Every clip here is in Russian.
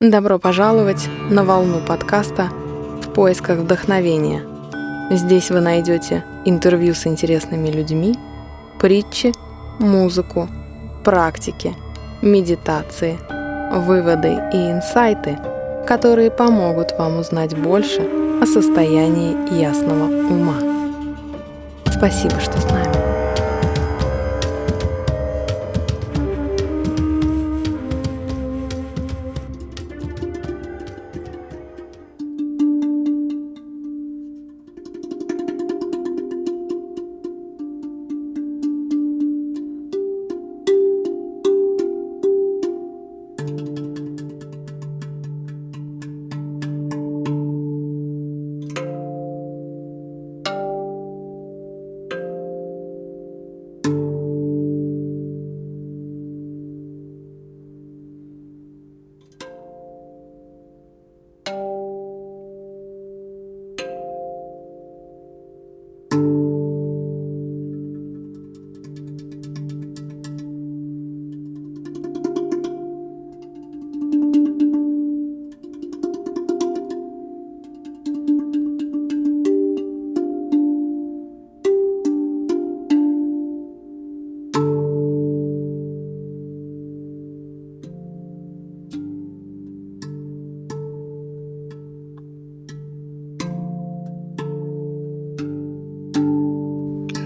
Добро пожаловать на волну подкаста «В поисках вдохновения». Здесь вы найдете интервью с интересными людьми, притчи, музыку, практики, медитации, выводы и инсайты, которые помогут вам узнать больше о состоянии ясного ума. Спасибо, что с нами.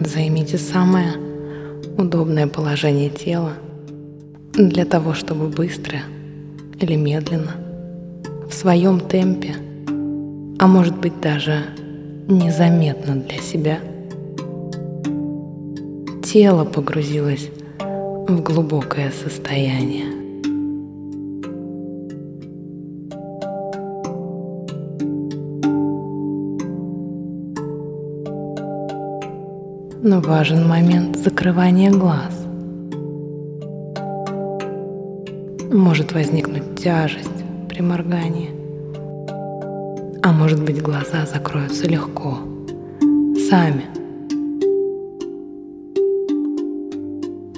Займите самое удобное положение тела для того, чтобы быстро или медленно, в своем темпе, а может быть даже незаметно для себя, тело погрузилось в глубокое состояние. Но важен момент закрывания глаз. Может возникнуть тяжесть при моргании, а может быть глаза закроются легко, сами.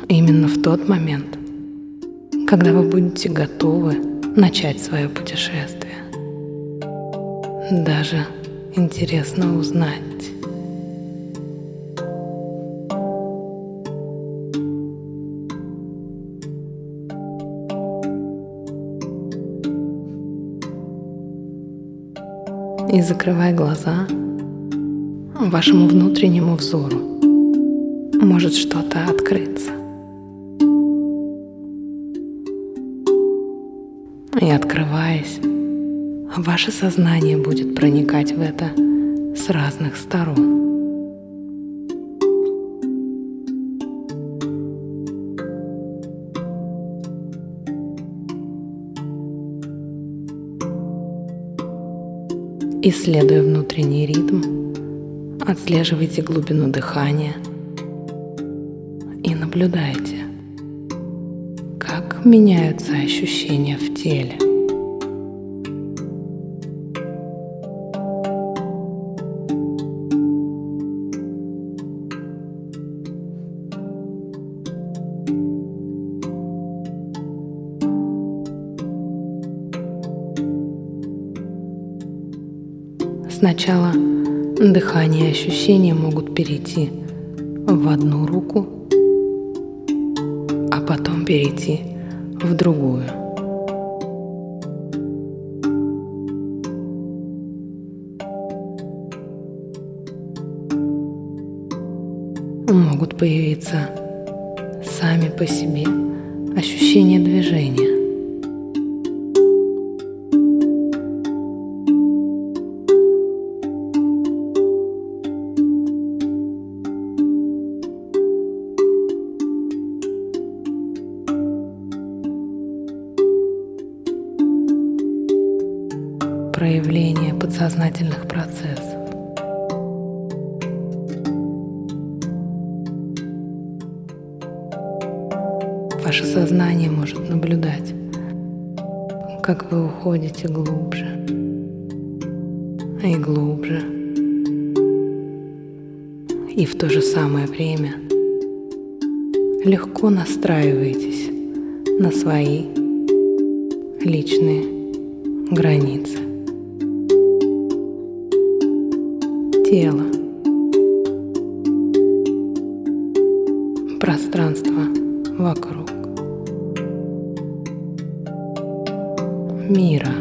Именно в тот момент, когда вы будете готовы начать свое путешествие. Даже интересно узнать, и закрывай глаза, вашему внутреннему взору может что-то открыться. И открываясь, ваше сознание будет проникать в это с разных сторон. Исследуя внутренний ритм, отслеживайте глубину дыхания и наблюдайте, как меняются ощущения в теле. Сначала дыхание и ощущения могут перейти в одну руку, а потом перейти в другую. Могут появиться сами по себе ощущения движения. Проявление подсознательных процессов. Ваше сознание может наблюдать, как вы уходите глубже и глубже. И в то же самое время легко настраиваетесь на свои личные границы. Тело. Пространство вокруг. Мира.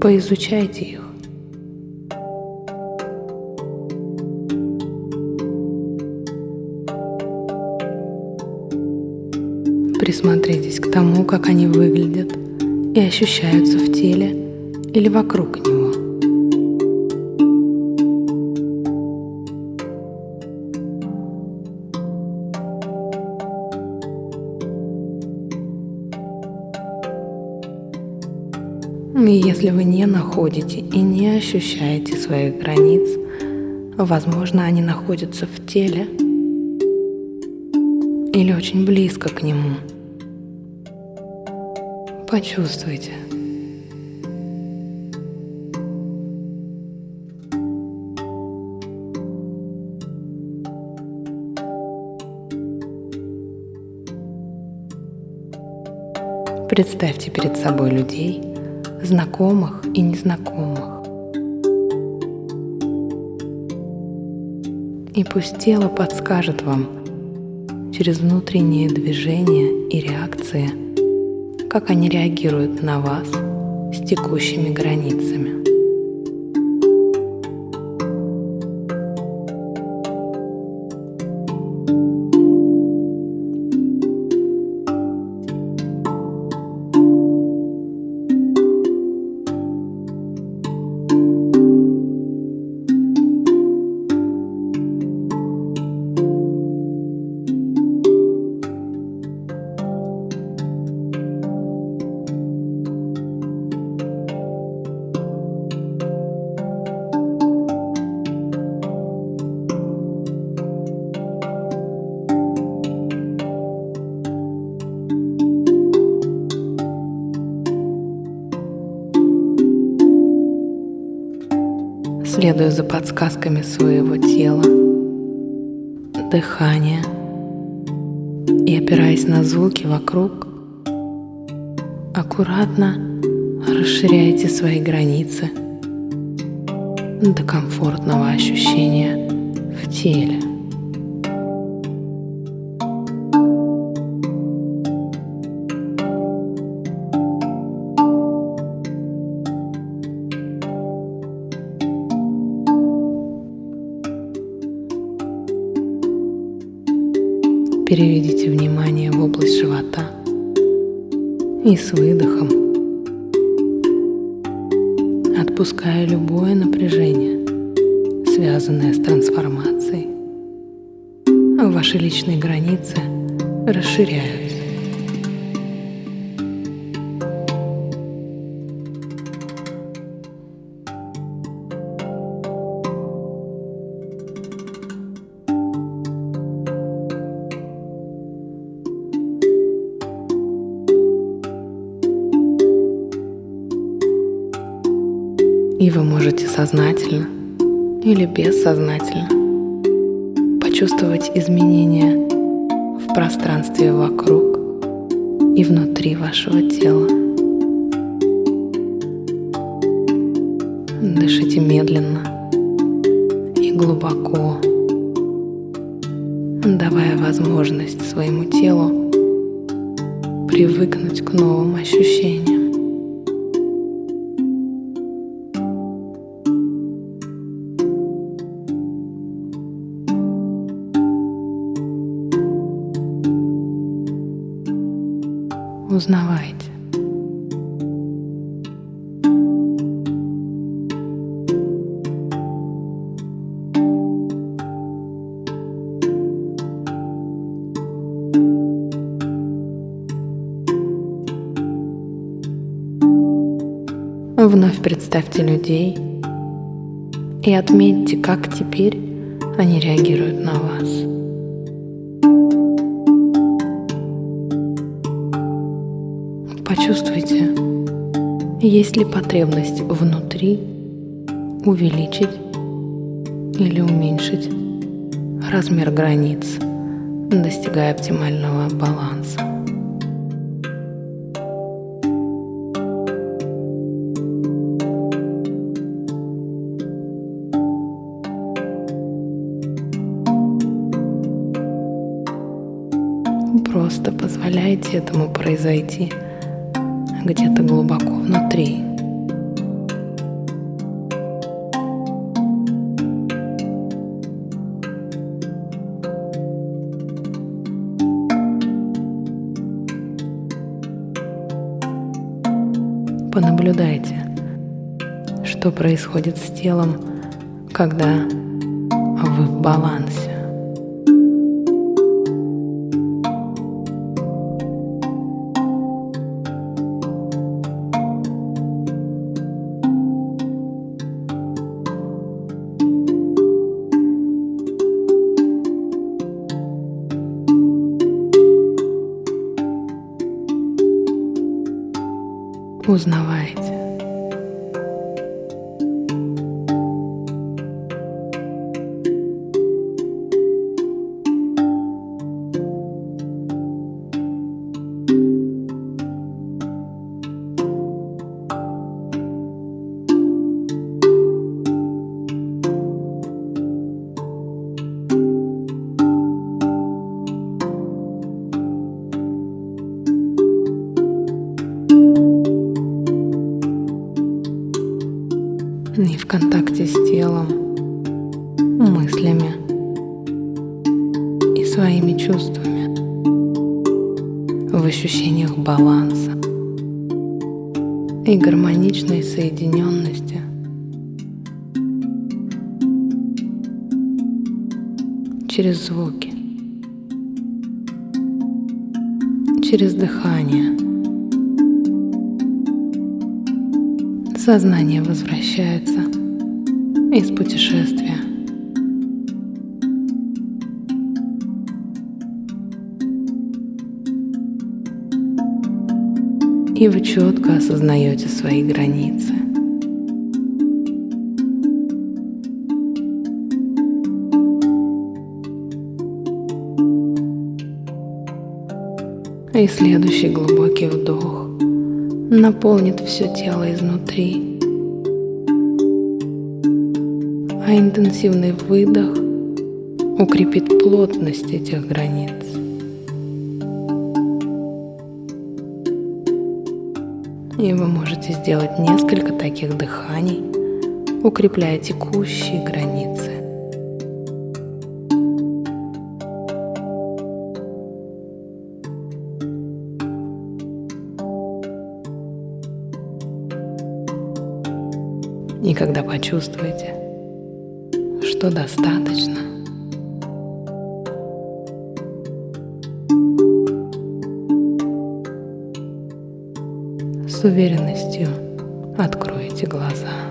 Поизучайте их. Присмотритесь к тому, как они выглядят и ощущаются в теле или вокруг него. И если вы не находите и не ощущаете своих границ, возможно, они находятся в теле или очень близко к нему. Почувствуйте. Представьте перед собой людей, знакомых и незнакомых. И пусть тело подскажет вам через внутренние движения и реакции, как они реагируют на вас с текущими границами. Подсказками своего тела, дыхания и опираясь на звуки вокруг, аккуратно расширяйте свои границы до комфортного ощущения в теле. Переведите внимание в область живота и с выдохом, отпуская любое напряжение, связанное с трансформацией, ваши личные границы расширяются. И вы можете сознательно или бессознательно почувствовать изменения в пространстве вокруг и внутри вашего тела. Дышите медленно и глубоко, давая возможность своему телу привыкнуть к новым ощущениям. Вновь представьте людей и отметьте, как теперь они реагируют на вас. Почувствуйте Есть ли потребность внутри увеличить или уменьшить размер границ, достигая оптимального баланса? Произойти где-то глубоко внутри. Понаблюдайте, что происходит с телом, когда вы в балансе. Узнавайте. Контакте с телом, мыслями и своими чувствами, в ощущениях баланса и гармоничной соединенности. через звуки, через дыхание – Сознание возвращается из путешествия. И вы четко осознаете свои границы. И следующий глубокий вдох наполнит все тело изнутри, а интенсивный выдох укрепит плотность этих границ. И вы можете сделать несколько таких дыханий, укрепляя текущие границы. И когда почувствуете, что достаточно, с уверенностью откройте глаза.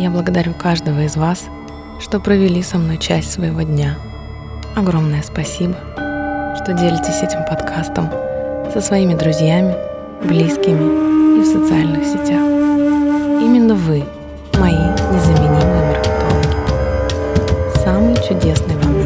Я благодарю каждого из вас, что провели со мной часть своего дня. Огромное спасибо, что делитесь этим подкастом со своими друзьями, близкими и в социальных сетях. Именно вы – мои незаменимые маркетологи. Самый чудесный вам